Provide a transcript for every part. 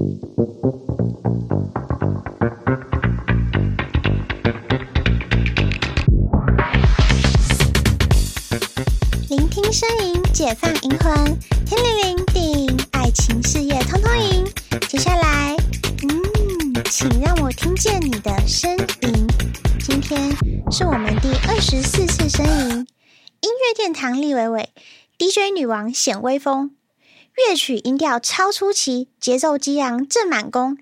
聆听声音，解放灵魂，天灵灵地，爱情事业通通赢。接下来，嗯，请让我听见你的声音。今天是我们第二十四次声音，音乐殿堂立伟伟，DJ 女王显威风，乐曲音调超出奇，节奏激昂正满弓，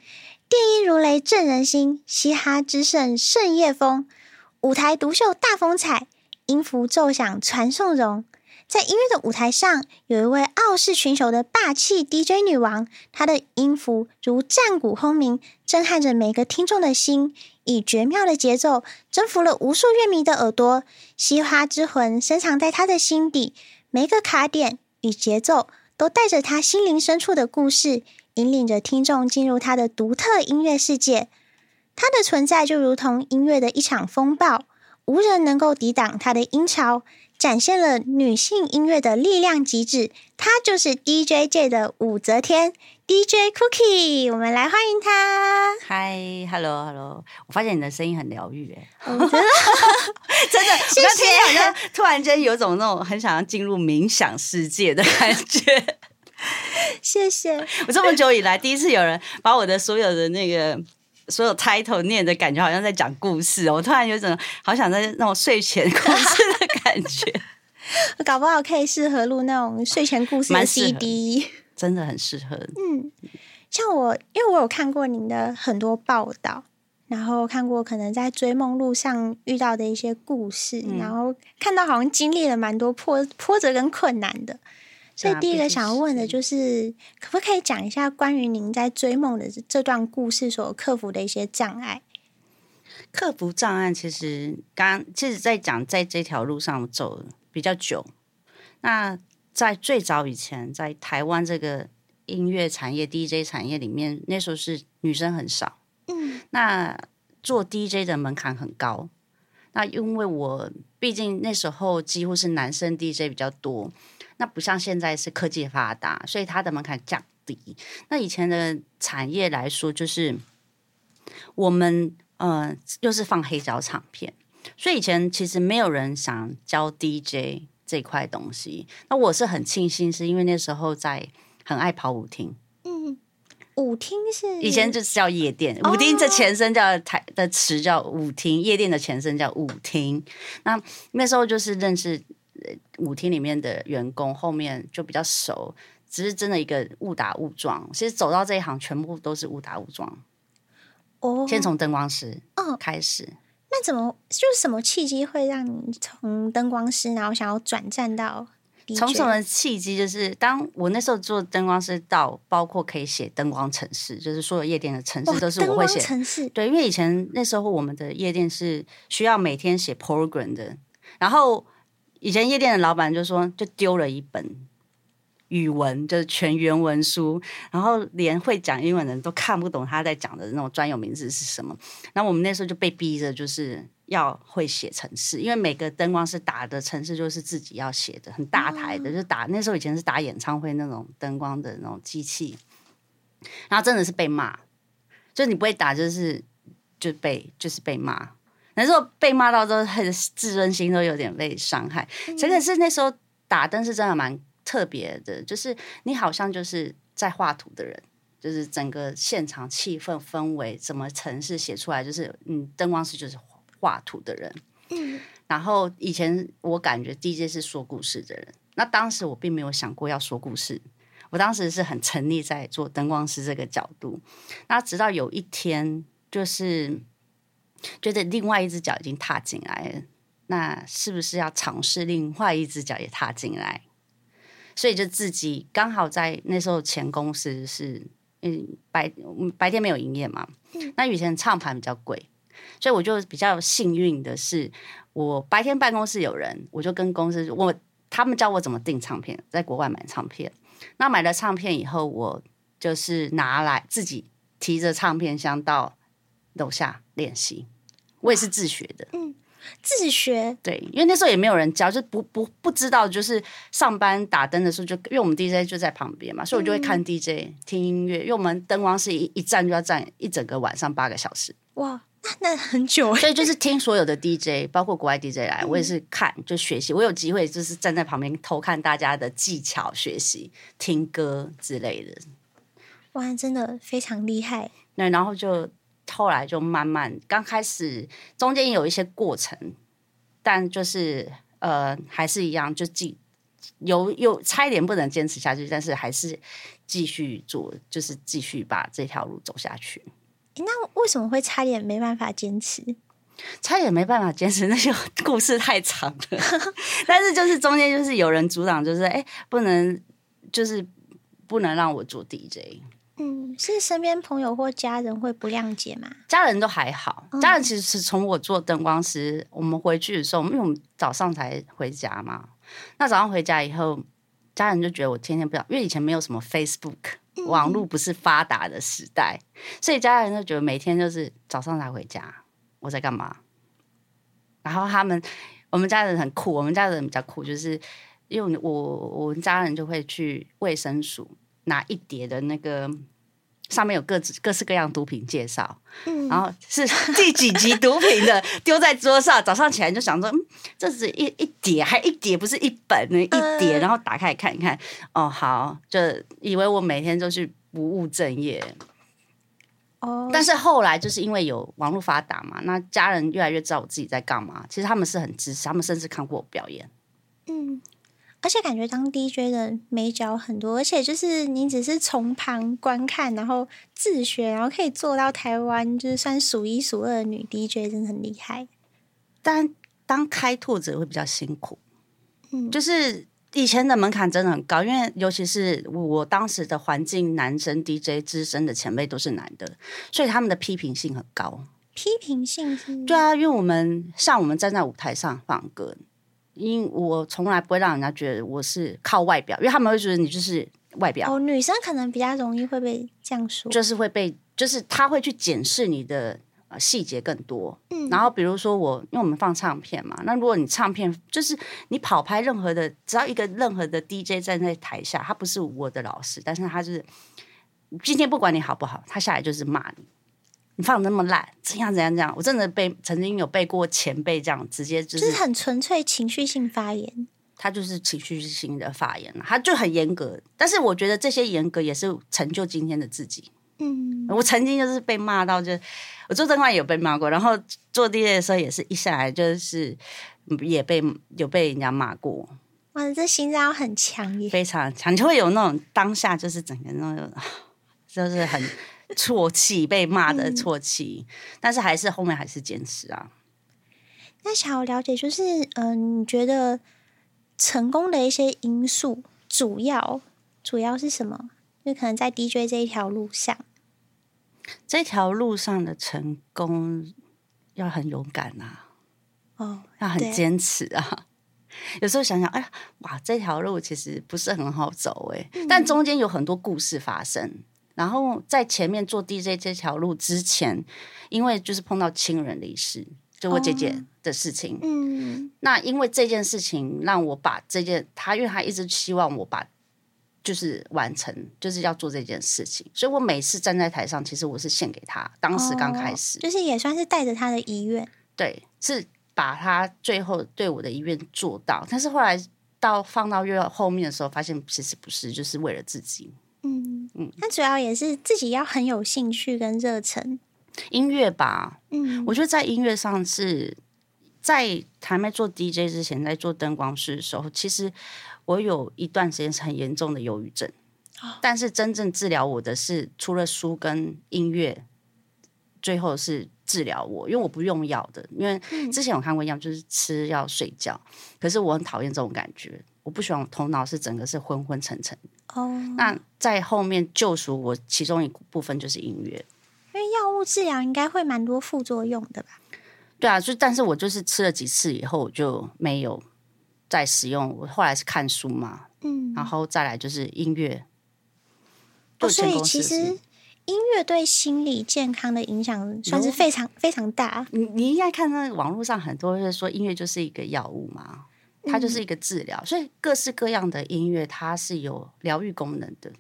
电音如雷震人心，嘻哈之盛胜叶风，舞台独秀大风采，音符奏响传颂容。在音乐的舞台上，有一位傲视群雄的霸气 DJ 女王，她的音符如战鼓轰鸣，震撼着每个听众的心，以绝妙的节奏征服了无数乐迷的耳朵。嘻哈之魂深藏在她的心底，每个卡点与节奏都带着他心灵深处的故事，引领着听众进入他的独特音乐世界。他的存在就如同音乐的一场风暴，无人能够抵挡他的音潮。展现了女性音乐的力量极致，她就是 DJ 界的武则天 DJ Cookie，我们来欢迎她。Hi，Hello，Hello，我发现你的声音很疗愈，哎，真的，真的，谢谢。好像突然间有种那种很想要进入冥想世界的感觉。谢谢。我这么久以来第一次有人把我的所有的那个。所有 title 念的感觉好像在讲故事，我突然有种好想在那种睡前故事的感觉，搞不好可以适合录那种睡前故事的 CD，真的很适合。嗯，像我，因为我有看过您的很多报道，然后看过可能在追梦路上遇到的一些故事，嗯、然后看到好像经历了蛮多波波折跟困难的。所以第一个想要问的就是，可不可以讲一下关于您在追梦的这段故事所克服的一些障碍？克服障碍，其实刚其实，在讲在这条路上走比较久。那在最早以前，在台湾这个音乐产业、DJ 产业里面，那时候是女生很少。嗯，那做 DJ 的门槛很高。那因为我毕竟那时候几乎是男生 DJ 比较多。那不像现在是科技发达，所以它的门槛降低。那以前的产业来说，就是我们呃又是放黑胶唱片，所以以前其实没有人想教 DJ 这块东西。那我是很庆幸，是因为那时候在很爱跑舞厅。嗯，舞厅是以前就是叫夜店，舞厅这前身叫台的词叫舞厅，夜店的前身叫舞厅。那那时候就是认识。舞厅里面的员工后面就比较熟，只是真的一个误打误撞。其实走到这一行，全部都是误打误撞。哦，先从灯光师哦开始。哦，那怎么就是什么契机会让你从灯光师，然后想要转战到？从什么契机？就是当我那时候做灯光师，到包括可以写灯光城市，就是所有夜店的城市都是我会写城市。对，因为以前那时候我们的夜店是需要每天写 program 的，然后。以前夜店的老板就说，就丢了一本语文，就是全原文书，然后连会讲英文的人都看不懂他在讲的那种专有名字是什么。然后我们那时候就被逼着，就是要会写程式，因为每个灯光是打的程式就是自己要写的，很大台的，就打那时候以前是打演唱会那种灯光的那种机器，然后真的是被骂，就是你不会打，就是就被就是被骂。那时候被骂到之后，他的自尊心都有点被伤害。真的是那时候打灯是真的蛮特别的，就是你好像就是在画图的人，就是整个现场气氛氛围，怎么程式写出来，就是嗯，灯光师就是画图的人。嗯。然后以前我感觉 DJ 是说故事的人，那当时我并没有想过要说故事，我当时是很沉溺在做灯光师这个角度。那直到有一天，就是。觉得另外一只脚已经踏进来了，那是不是要尝试另外一只脚也踏进来？所以就自己刚好在那时候前公司是嗯白白天没有营业嘛，那以前唱盘比较贵，所以我就比较幸运的是，我白天办公室有人，我就跟公司我他们教我怎么订唱片，在国外买唱片。那买了唱片以后，我就是拿来自己提着唱片箱到楼下练习，我也是自学的。嗯，自学。对，因为那时候也没有人教，就不不不知道，就是上班打灯的时候就，就因为我们 DJ 就在旁边嘛，所以我就会看 DJ、嗯、听音乐，因为我们灯光是一一站就要站一整个晚上八个小时。哇，那那很久。所以就是听所有的 DJ，包括国外 DJ 来，我也是看就学习。我有机会就是站在旁边偷看大家的技巧，学习听歌之类的。哇，真的非常厉害。那，然后就后来就慢慢，刚开始中间有一些过程，但就是呃还是一样，就继有有差一点不能坚持下去，但是还是继续做，就是继续把这条路走下去。那为什么会差点没办法坚持？差点没办法坚持，那些故事太长了。但是就是中间就是有人阻挡，就是哎，不能，就是不能让我做 DJ。嗯，是身边朋友或家人会不谅解吗？家人都还好，家人其实是从我做灯光师，嗯、我们回去的时候，因为我们早上才回家嘛。那早上回家以后，家人就觉得我天天不想，因为以前没有什么 Facebook，、嗯、网络不是发达的时代，所以家人就觉得每天就是早上才回家，我在干嘛？然后他们，我们家人很酷，我们家人比较酷，就是因为我我们家人就会去卫生署。拿一叠的那个上面有各自各式各样毒品介绍，嗯，然后是 第几级毒品的丢在桌上，早上起来就想说，嗯，这是一一叠，还一叠不是一本呢，一叠，然后打开看一看，哦，好，就以为我每天都是不务正业，哦，但是后来就是因为有网络发达嘛，那家人越来越知道我自己在干嘛，其实他们是很支持，他们甚至看过我表演，嗯。而且感觉当 DJ 的美角很多，而且就是你只是从旁观看，然后自学，然后可以做到台湾就是算数一数二的女 DJ，真的很厉害。但当开拓者会比较辛苦，嗯，就是以前的门槛真的很高，因为尤其是我当时的环境，男生 DJ 资深的前辈都是男的，所以他们的批评性很高。批评性是？对啊，因为我们像我们站在舞台上放歌。因为我从来不会让人家觉得我是靠外表，因为他们会觉得你就是外表。哦，女生可能比较容易会被这样说，就是会被，就是他会去检视你的呃细节更多。嗯，然后比如说我，因为我们放唱片嘛，那如果你唱片就是你跑拍任何的，只要一个任何的 DJ 站在台下，他不是我的老师，但是他就是今天不管你好不好，他下来就是骂你。你放的那么烂，怎样怎样怎样？我真的被曾经有背过前辈这样直接就是，就是很纯粹情绪性发言，他就是情绪性的发言，他就很严格。但是我觉得这些严格也是成就今天的自己。嗯，我曾经就是被骂到就，就我做灯光也有被骂过，然后做 DJ 的时候也是一下来就是也被有被人家骂过。哇，这心脏很强耶，非常强，你就会有那种当下就是整个那种 就是很。啜泣，被骂的啜泣，嗯，但是还是后面还是坚持啊。那想要了解，就是嗯、呃，你觉得成功的一些因素，主要主要是什么？就可能在 DJ 这一条路上，这条路上的成功要很勇敢啊，哦，要很坚持啊。有时候想想，哎呀，哇，这条路其实不是很好走哎，嗯，但中间有很多故事发生。然后在前面做 DJ 这条路之前，因为就是碰到亲人离世，就我姐姐的事情。哦、嗯，那因为这件事情让我把这件他，因为他一直希望我把就是完成，就是要做这件事情，所以我每次站在台上，其实我是献给他。当时刚开始，哦、就是也算是带着他的遗愿，对，是把他最后对我的遗愿做到。但是后来到放到越后面的时候，发现其实不是，就是为了自己。嗯嗯，那主要也是自己要很有兴趣跟热忱，音乐吧。嗯，我觉得在音乐上是在还没做 DJ 之前，在做灯光师的时候，其实我有一段时间是很严重的忧郁症。哦，但是真正治疗我的是除了书跟音乐，最后是治疗我，因为我不用药的，因为之前我看过一样，就是吃药睡觉。可是我很讨厌这种感觉，我不喜欢我头脑是整个是昏昏沉沉。哦，那在后面救赎我其中一部分就是音乐，因为药物治疗应该会蛮多副作用的吧？对啊，就但是我就是吃了几次以后我就没有再使用，我后来是看书嘛，嗯，然后再来就是音乐。哦，所以其实音乐对心理健康的影响算是非常、嗯、非常大。你你应该看到网络上很多人说音乐就是一个药物嘛，它就是一个治疗，嗯、所以各式各样的音乐它是有疗愈功能的。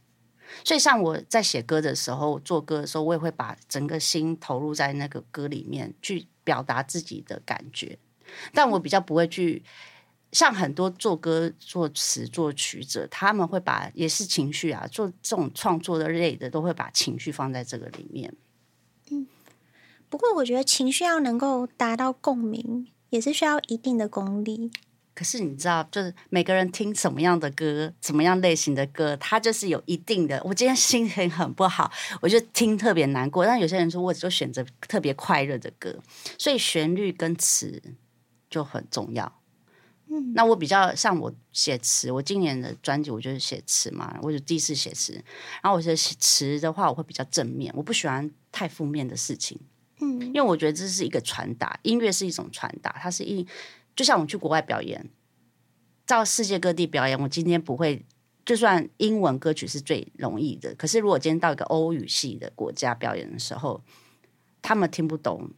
所以像我在写歌的时候，做歌的时候，我也会把整个心投入在那个歌里面去表达自己的感觉，但我比较不会去。像很多做歌、作词、作曲者，他们会把也是情绪啊，做这种创作的类的，都会把情绪放在这个里面。嗯，不过我觉得情绪要能够达到共鸣，也是需要一定的功力。可是你知道，就是每个人听什么样的歌，怎么样类型的歌，他就是有一定的。我今天心情很不好，我就听特别难过。但有些人说，我就选择特别快乐的歌，所以旋律跟词就很重要。嗯，那我比较像我写词，我今年的专辑我就是写词嘛，我就第一次写词。然后我觉得写词的话，我会比较正面，我不喜欢太负面的事情。嗯，因为我觉得这是一个传达，音乐是一种传达，它是一，就像我去国外表演，到世界各地表演，我今天不会，就算英文歌曲是最容易的，可是如果今天到一个欧语系的国家表演的时候，他们听不懂，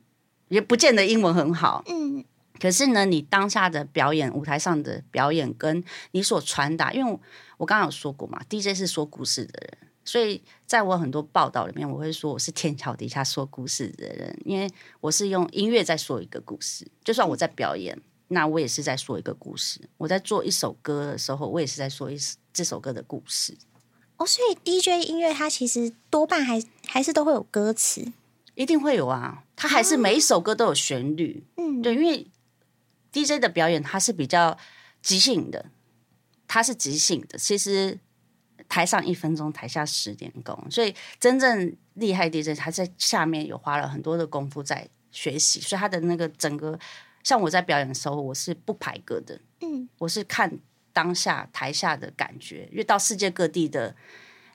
也不见得英文很好。嗯。可是呢，你当下的表演，舞台上的表演，跟你所传达，因为我刚刚有说过嘛，DJ 是说故事的人，所以在我很多报道里面，我会说我是天桥底下说故事的人，因为我是用音乐在说一个故事。就算我在表演，那我也是在说一个故事。我在做一首歌的时候，我也是在说一这首歌的故事。哦，所以 DJ 音乐它其实多半还还是都会有歌词，一定会有啊，它还是每一首歌都有旋律。嗯，对，因为。DJ 的表演，它是比较即兴的，它是即兴的。其实台上一分钟，台下十年功，所以真正厉害 DJ，他在下面有花了很多的功夫在学习，所以他的那个整个，像我在表演的时候，我是不排歌的，嗯，我是看当下台下的感觉，因为到世界各地的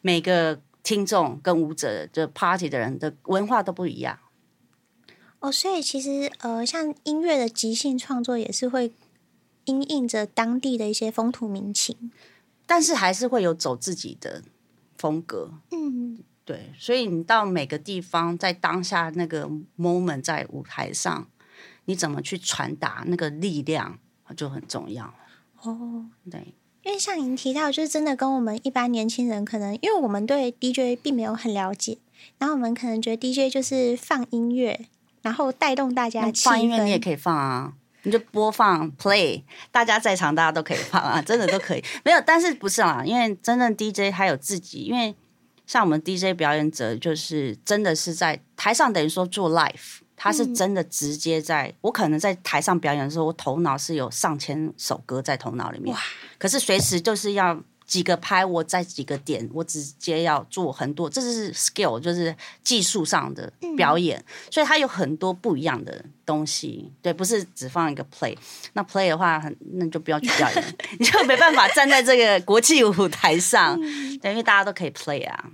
每个听众跟舞者，的 party 的人的文化都不一样。哦，所以其实呃，像音乐的即兴创作也是会因应着当地的一些风土民情，但是还是会有走自己的风格。嗯，对，所以你到每个地方，在当下那个 moment，在舞台上，你怎么去传达那个力量就很重要。哦，对，因为像您提到，就是真的跟我们一般年轻人可能，因为我们对 DJ 并没有很了解，然后我们可能觉得 DJ 就是放音乐。然后带动大家放音乐，你也可以放啊，你就播放 play，大家在场，大家都可以放啊，真的都可以。没有，但是不是啊？因为真正 DJ 他有自己，因为像我们 DJ 表演者，就是真的是在台上，等于说做 live，他是真的直接在。嗯、我可能在台上表演的时候，我头脑是有上千首歌在头脑里面，哇可是随时就是要。几个拍，我在几个点，我直接要做很多，这是 skill，就是技术上的表演，嗯、所以它有很多不一样的东西。对，不是只放一个 play，那 play 的话，很那就不要去表演，你就没办法站在这个国际舞台上，嗯、对，因为大家都可以 play 啊。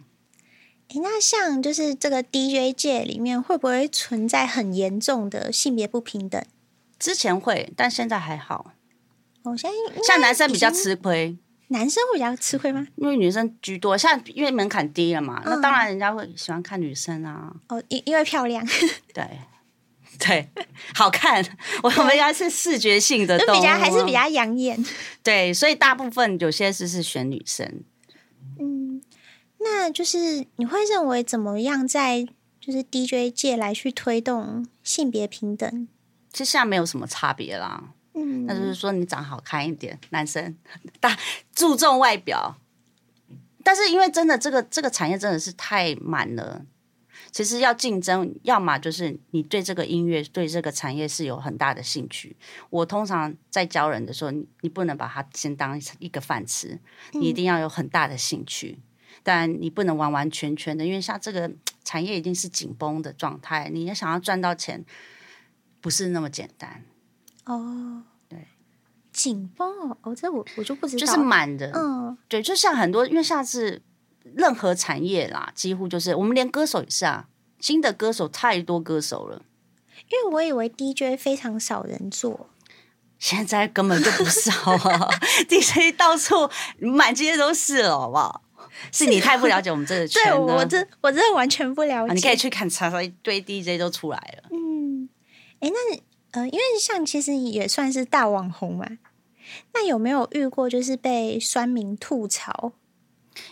诶，那像就是这个 DJ 界里面，会不会存在很严重的性别不平等？之前会，但现在还好。我，现在像男生比较吃亏。男生会比较吃亏吗？因为女生居多，像因为门槛低了嘛，嗯、那当然人家会喜欢看女生啊。哦，因因为漂亮。对 对，好看。我们应该是视觉性的动物，比较还是比较养眼。对，所以大部分有些是是选女生。嗯，那就是你会认为怎么样在就是 DJ 界来去推动性别平等？其实现在没有什么差别啦。嗯，那就是说你长好看一点，男生大注重外表，但是因为真的这个这个产业真的是太满了，其实要竞争，要么就是你对这个音乐对这个产业是有很大的兴趣。我通常在教人的时候，你你不能把它先当一个饭吃，你一定要有很大的兴趣，嗯、但你不能完完全全的，因为像这个产业已经是紧绷的状态，你要想要赚到钱，不是那么简单。哦，对，紧绷哦，哦，这我我就不知道，就是满的，嗯，对，就像很多，因为下次任何产业啦，几乎就是我们连歌手也是啊，新的歌手太多歌手了，因为我以为 DJ 非常少人做，现在根本就不少啊，DJ 到处满街都是了，好不好？是你太不了解我们这个圈 了。对，我真我真的完全不了解。你可以去看查查，一堆 DJ 都出来了。嗯，哎，那呃，因为像其实也算是大网红嘛，那有没有遇过就是被酸民吐槽？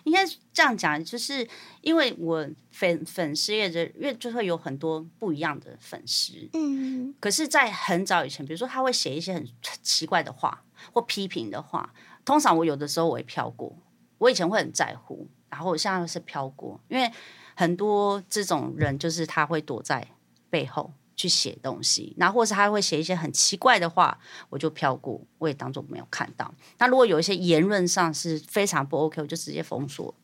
应该这样讲，就是因为我粉粉丝页的，因为就会有很多不一样的粉丝，嗯，可是，在很早以前，比如说他会写一些很奇怪的话或批评的话，通常我有的时候我会飘过，我以前会很在乎，然后我现在是飘过，因为很多这种人就是他会躲在背后。去写东西，然后或是他会写一些很奇怪的话，我就飘过，我也当做没有看到。那如果有一些言论上是非常不 OK，我就直接封锁。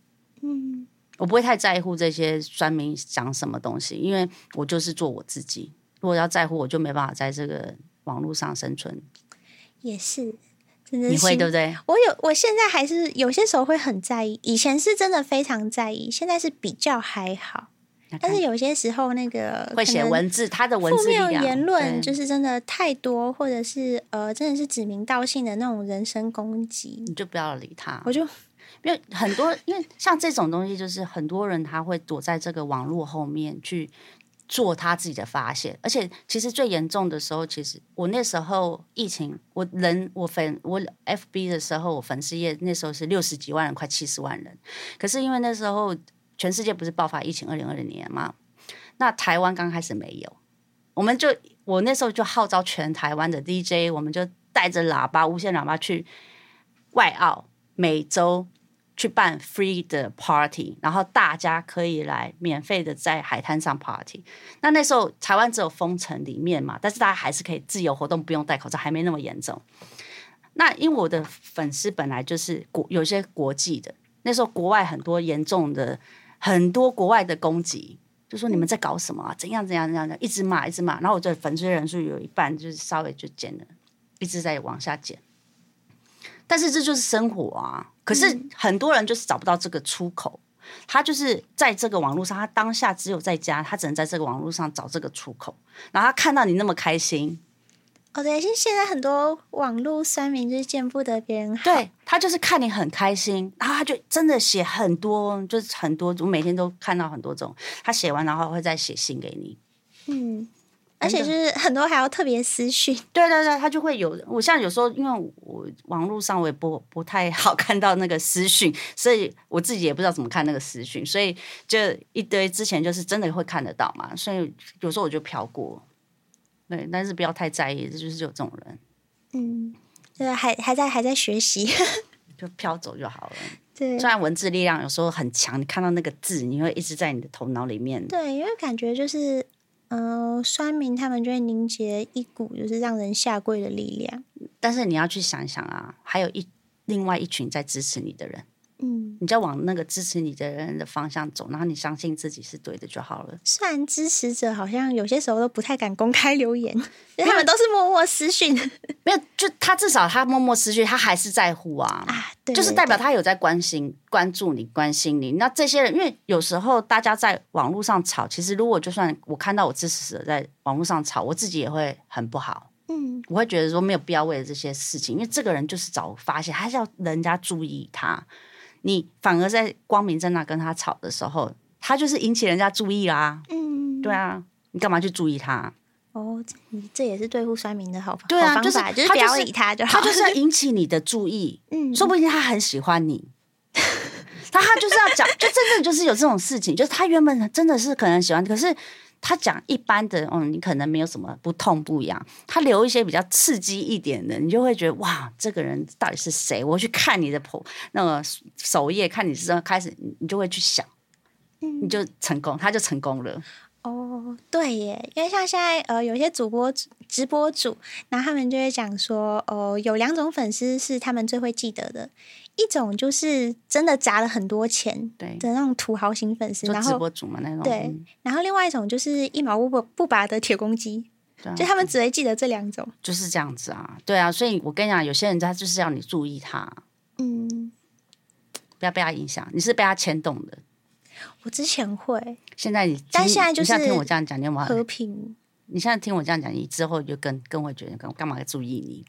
嗯，我不会太在乎这些酸民讲什么东西，因为我就是做我自己。如果要在乎，我就没办法在这个网络上生存。也是，真的是，你会对不对？我有，我现在还是有些时候会很在意，以前是真的非常在意，现在是比较还好。但是有些时候，那个会写文字，他的文字负面言论就是真的太多，或者是呃，真的是指名道姓的那种人身攻击，你就不要理他。我就因为很多，因为像这种东西，就是很多人他会躲在这个网络后面去做他自己的发现，而且其实最严重的时候，其实我那时候疫情，我人我粉我 FB 的时候，我粉丝页那时候是六十几万人，快七十万人，可是因为那时候。全世界不是爆发疫情二零二零年吗？那台湾刚开始没有，我们就我那时候就号召全台湾的 DJ，我们就带着喇叭、无线喇叭去外澳、美洲去办 free 的 party，然后大家可以来免费的在海滩上 party。那那时候台湾只有封城里面嘛，但是大家还是可以自由活动，不用戴口罩，还没那么严重。那因为我的粉丝本来就是国有些国际的，那时候国外很多严重的。很多国外的攻击，就说你们在搞什么啊？怎样怎样怎样的，一直骂一直骂。然后我这粉丝人数有一半就是稍微就减了，一直在往下减。但是这就是生活啊！可是很多人就是找不到这个出口，他就是在这个网络上，他当下只有在家，他只能在这个网络上找这个出口。然后他看到你那么开心。哦，对，现现在很多网络酸民就是见不得别人好，对，他就是看你很开心，然后他就真的写很多，就是很多，我每天都看到很多种。他写完然后会再写信给你，嗯，而且就是很多还要特别私讯，对对对，他就会有。我像有时候因为我网络上我也不不太好看到那个私讯，所以我自己也不知道怎么看那个私讯，所以就一堆之前就是真的会看得到嘛，所以有时候我就飘过。对，但是不要太在意，这就是有这种人。嗯，对，还还在还在学习，就飘走就好了。对，虽然文字力量有时候很强，你看到那个字，你会一直在你的头脑里面。对，因为感觉就是，嗯，酸民他们就会凝结一股就是让人下跪的力量。但是你要去想想啊，还有一另外一群在支持你的人。嗯，你就往那个支持你的人的方向走，然后你相信自己是对的就好了。虽然支持者好像有些时候都不太敢公开留言，因为他们都是默默私讯。没有，就他至少他默默私讯，他还是在乎啊。啊，对，就是代表他有在关心、关注你、关心你。那这些人，因为有时候大家在网络上吵，其实如果就算我看到我支持者在网络上吵，我自己也会很不好。嗯，我会觉得说没有必要为了这些事情，因为这个人就是找发现，还是要人家注意他。你反而在光明正大跟他吵的时候，他就是引起人家注意啦。嗯，对啊，你干嘛去注意他？哦，你这也是对付酸民的好方法。对啊，就是就是不要理他就好，他就是要引起你的注意。嗯，说不定他很喜欢你。他他就是要讲，就真正就是有这种事情，就是他原本真的是可能喜欢，可是。他讲一般的，嗯，你可能没有什么不痛不痒。他留一些比较刺激一点的，你就会觉得哇，这个人到底是谁？我去看你的那个首页，看你是开始，你就会去想，你就成功，他就成功了。哦，对耶，因为像现在呃，有些主播直播主，然后他们就会讲说，哦、呃，有两种粉丝是他们最会记得的。一种就是真的砸了很多钱的那种土豪型粉丝，然后直播主嘛那种。对，然后另外一种就是一毛不不拔的铁公鸡，啊、就他们只会记得这两种。就是这样子啊，对啊，所以我跟你讲，有些人他就是要你注意他，嗯，不要被他影响，你是被他牵动的。我之前会，现在你，但现在就是听我这样讲，你有没有和平？你现在听我这样讲，你之后就更更会觉得干干嘛要注意你？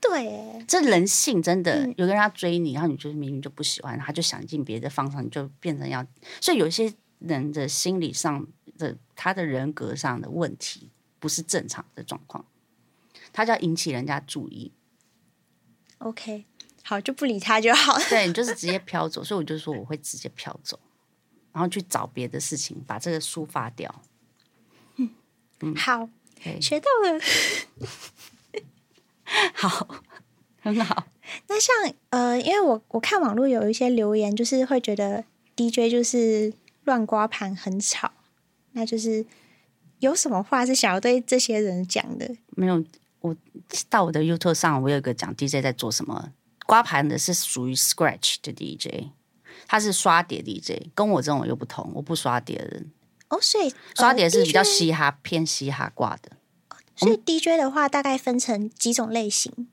对，这人性真的，有个人要追你，然后你就是明明就不喜欢，他就想尽别的方向，你就变成要。所以有些人的心理上的，他的人格上的问题，不是正常的状况，他就要引起人家注意。OK，好，就不理他就好了。对，你就是直接 飘走，所以我就说我会直接飘走，然后去找别的事情把这个抒发掉。嗯，好，学到了，好，很好。那像呃，因为我我看网络有一些留言，就是会觉得 DJ 就是乱刮盘很吵，那就是有什么话是想要对这些人讲的？没有，我到我的 YouTube 上，我有一个讲 DJ 在做什么。刮盘的是属于 Scratch 的 DJ，他是刷碟 DJ，跟我这种又不同，我不刷碟的人。哦，所以刷碟是比较嘻哈、呃、偏嘻哈挂的。所以 DJ 的话，大概分成几种类型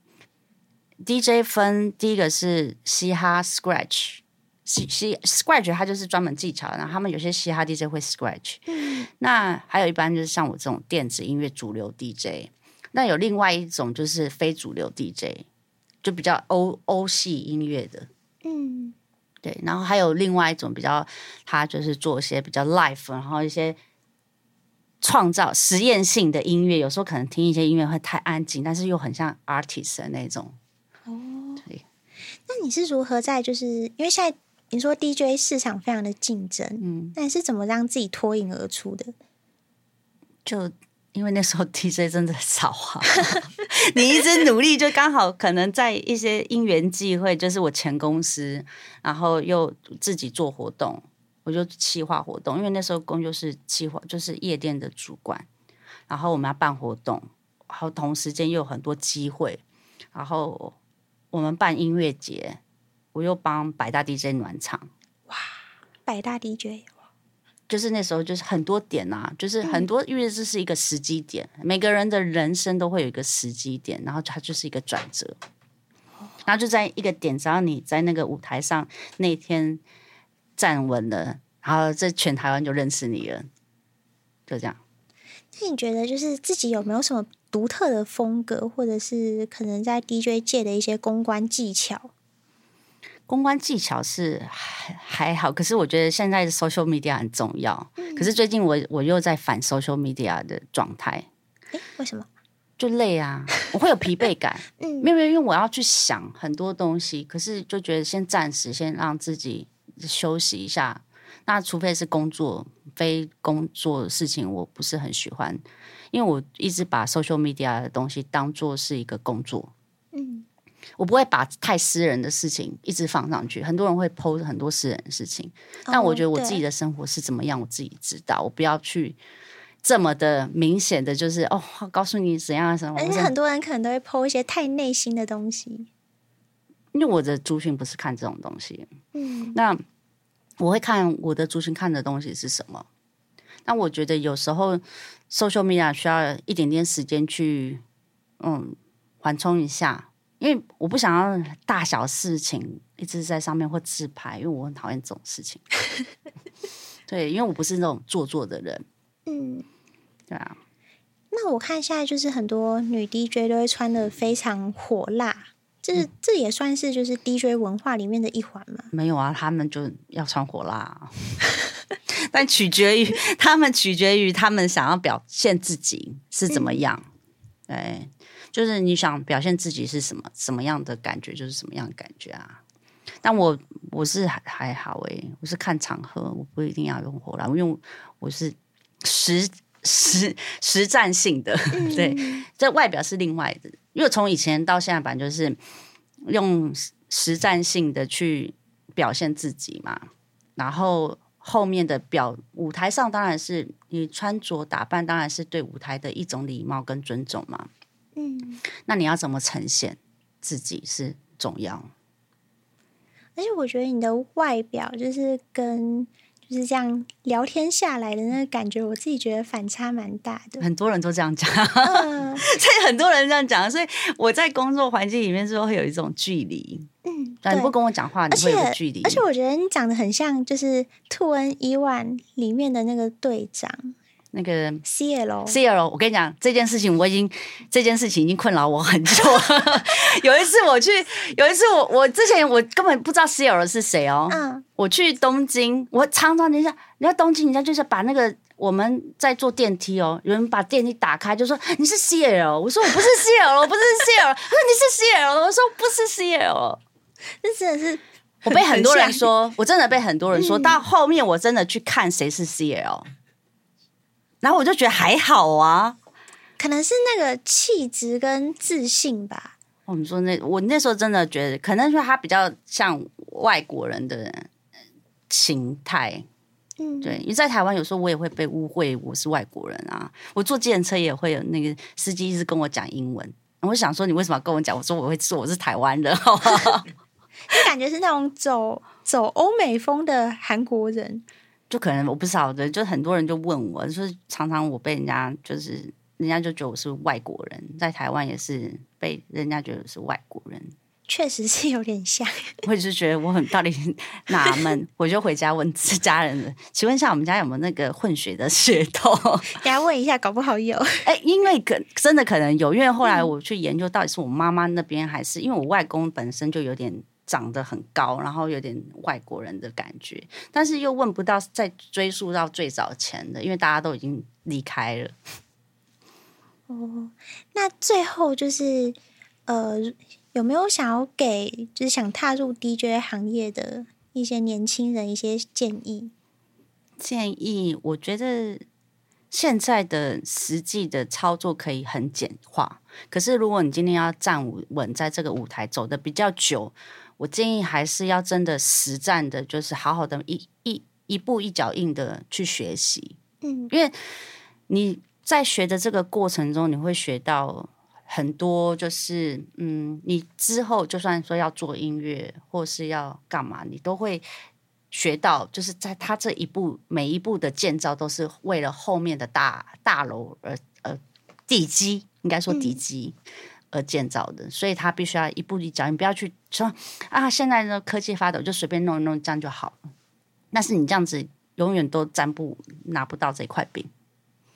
？DJ 分第一个是嘻哈 Scratch，嘻嘻 Scratch 它就是专门技巧，然后他们有些嘻哈 DJ 会 Scratch。嗯，那还有一般就是像我这种电子音乐主流 DJ。那有另外一种就是非主流 DJ，就比较欧欧系音乐的。嗯。对，然后还有另外一种比较，他就是做一些比较 live，然后一些创造实验性的音乐。有时候可能听一些音乐会太安静，但是又很像 artist 的那种。哦，对。那你是如何在就是因为现在你说 DJ 市场非常的竞争，嗯，那你是怎么让自己脱颖而出的？就。因为那时候 DJ 真的少啊，你一直努力，就刚好可能在一些因缘际会，就是我前公司，然后又自己做活动，我就企划活动。因为那时候工就是企划，就是夜店的主管，然后我们要办活动，然后同时间又有很多机会，然后我们办音乐节，我又帮百大 DJ 暖场。哇，百大 DJ。就是那时候，就是很多点啊，就是很多，因为这是一个时机点，嗯，每个人的人生都会有一个时机点，然后它就是一个转折，然后就在一个点，只要你在那个舞台上那天站稳了，然后这全台湾就认识你了，就这样。那你觉得，就是自己有没有什么独特的风格，或者是可能在 DJ 界的一些公关技巧？公关技巧是还还好，可是我觉得现在的 social media 很重要。嗯、可是最近我我又在反 social media 的状态。诶，为什么？就累啊，我会有疲惫感。嗯，没有没有，因为我要去想很多东西，可是就觉得先暂时先让自己休息一下。那除非是工作，非工作的事情，我不是很喜欢，因为我一直把 social media 的东西当做是一个工作。嗯。我不会把太私人的事情一直放上去，很多人会 post 很多私人的事情，但我觉得我自己的生活是怎么样，我自己知道，我不要去这么的明显的就是哦，告诉你怎样什么。而且很多人可能都会 post 一些太内心的东西，因为我的族群不是看这种东西。嗯，那我会看我的族群看的东西是什么？那我觉得有时候 social media 需要一点点时间去嗯缓冲一下。因为我不想要大小事情一直在上面或自拍，因为我很讨厌这种事情。对，因为我不是那种做作的人。嗯，对啊。那我看现在就是很多女 DJ 都会穿的非常火辣，这、嗯、这也算是就是 DJ 文化里面的一环嘛？没有啊，他们就要穿火辣，但取决于他们，取决于他们想要表现自己是怎么样。嗯、对。就是你想表现自己是什么什么样的感觉，就是什么样的感觉啊。但我我是还还好诶、欸，我是看场合，我不一定要用火辣，因为我是实实实战性的。对，这外表是另外的，因为从以前到现在，反正就是用实战性的去表现自己嘛。然后后面的表舞台上，当然是你穿着打扮，当然是对舞台的一种礼貌跟尊重嘛。嗯，那你要怎么呈现自己是重要，而且我觉得你的外表就是跟就是这样聊天下来的那个感觉，我自己觉得反差蛮大的。很多人都这样讲，嗯、所以很多人这样讲，所以我在工作环境里面是会有一种距离。嗯，你不跟我讲话，你会有距离。而且我觉得你长得很像，就是《2NE1》里面的那个队长。那个 CL CL，我跟你讲这件事情，我已经这件事情已经困扰我很久了。有一次我去，有一次我我之前我根本不知道 CL 是谁哦。嗯，我去东京，我常常等一下，你在东京，人家就是把那个我们在坐电梯哦，有人把电梯打开就说你是 CL，我说我不是 CL，我不是 CL，他说你是 CL，我说不是 CL，这真的是我被很多人说，我真的被很多人说到后面，我真的去看谁是 CL。然后我就觉得还好啊，可能是那个气质跟自信吧。我们说那我那时候真的觉得，可能说他比较像外国人的形态。嗯，对，因为在台湾有时候我也会被误会我是外国人啊。我坐计程车也会有那个司机一直跟我讲英文，我想说你为什么要跟我讲？我说我会说，我是台湾人，就感觉是那种走走欧美风的韩国人。就可能我不晓得，就很多人就问我，就是常常我被人家就是人家就觉得我是外国人，在台湾也是被人家觉得是外国人，确实是有点像。我也是觉得我很到底纳闷，我就回家问家人了，请问一下我们家有没有那个混血的血统？给他问一下，搞不好有。哎、欸，因为可真的可能有，因为后来我去研究，到底是我妈妈那边还是因为我外公本身就有点。长得很高，然后有点外国人的感觉，但是又问不到，再追溯到最早前的，因为大家都已经离开了。哦，那最后就是呃，有没有想要给就是想踏入 DJ 行业的一些年轻人一些建议？建议，我觉得现在的实际的操作可以很简化，可是如果你今天要站稳在这个舞台，走的比较久。我建议还是要真的实战的，就是好好的一一一步一脚印的去学习，嗯，因为你在学的这个过程中，你会学到很多，就是嗯，你之后就算说要做音乐或是要干嘛，你都会学到，就是在他这一步每一步的建造，都是为了后面的大大楼而呃地基，应该说地基。嗯而建造的，所以他必须要一步一脚印，你不要去说啊，现在的科技发达，就随便弄一弄，这样就好了。但是你这样子永远都沾不拿不到这块饼。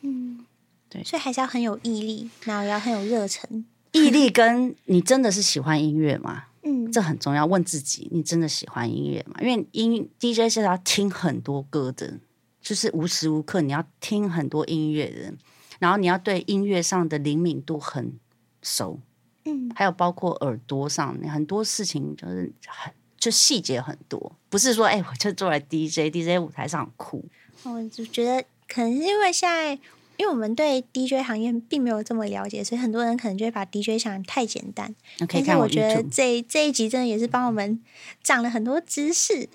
嗯，对，所以还是要很有毅力，然后要很有热忱。毅力跟你真的是喜欢音乐吗？嗯，这很重要。问自己，你真的喜欢音乐吗？因为音 DJ 是要听很多歌的，就是无时无刻你要听很多音乐的，然后你要对音乐上的灵敏度很熟，嗯，还有包括耳朵上很多事情，就是很就细节很多，不是说哎、欸，我就坐在 DJ，DJ 舞台上很酷。我就觉得可能是因为现在，因为我们对 DJ 行业并没有这么了解，所以很多人可能就会把 DJ 想得太简单。可以看我，我觉得这这一集真的也是帮我们长了很多知识。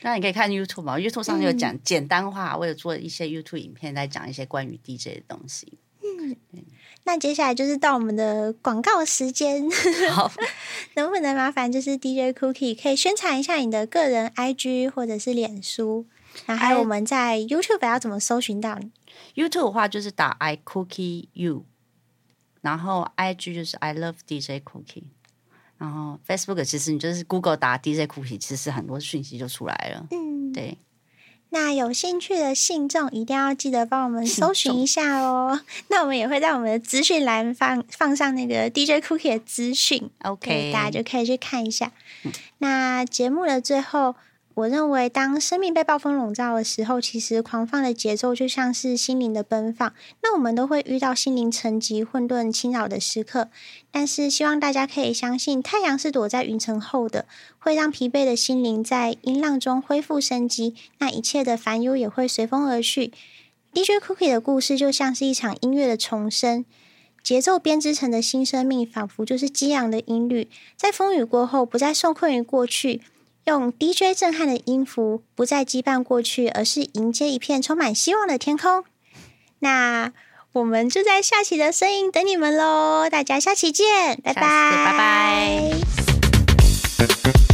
那你可以看 YouTube 嘛，YouTube 上有讲简单化，我有做一些 YouTube 影片在讲一些关于 DJ 的东西。嗯。那接下来就是到我们的广告时间，好，能不能麻烦就是 DJ Cookie 可以宣传一下你的个人 IG 或者是脸书，然后还有我们在 YouTube 要怎么搜寻到你？YouTube 的话就是打 I Cookie You，然后 IG 就是 I Love DJ Cookie，然后 Facebook 其实你就是 Google 打 DJ Cookie，其实很多讯息就出来了。嗯，对。那有兴趣的信众一定要记得帮我们搜寻一下哦。那我们也会在我们的资讯栏放放上那个 DJ Cookie 的资讯，OK，大家就可以去看一下。嗯、那节目的最后。我认为，当生命被暴风笼罩的时候，其实狂放的节奏就像是心灵的奔放。那我们都会遇到心灵沉寂、混沌侵扰的时刻，但是希望大家可以相信，太阳是躲在云层后的，会让疲惫的心灵在音浪中恢复生机。那一切的烦忧也会随风而去。DJ Cookie 的故事就像是一场音乐的重生，节奏编织成的新生命，仿佛就是激昂的音律，在风雨过后，不再受困于过去。用 DJ 震撼的音符，不再羁绊过去，而是迎接一片充满希望的天空。那我们就在下期的声音等你们喽！大家下期见，拜拜，拜拜。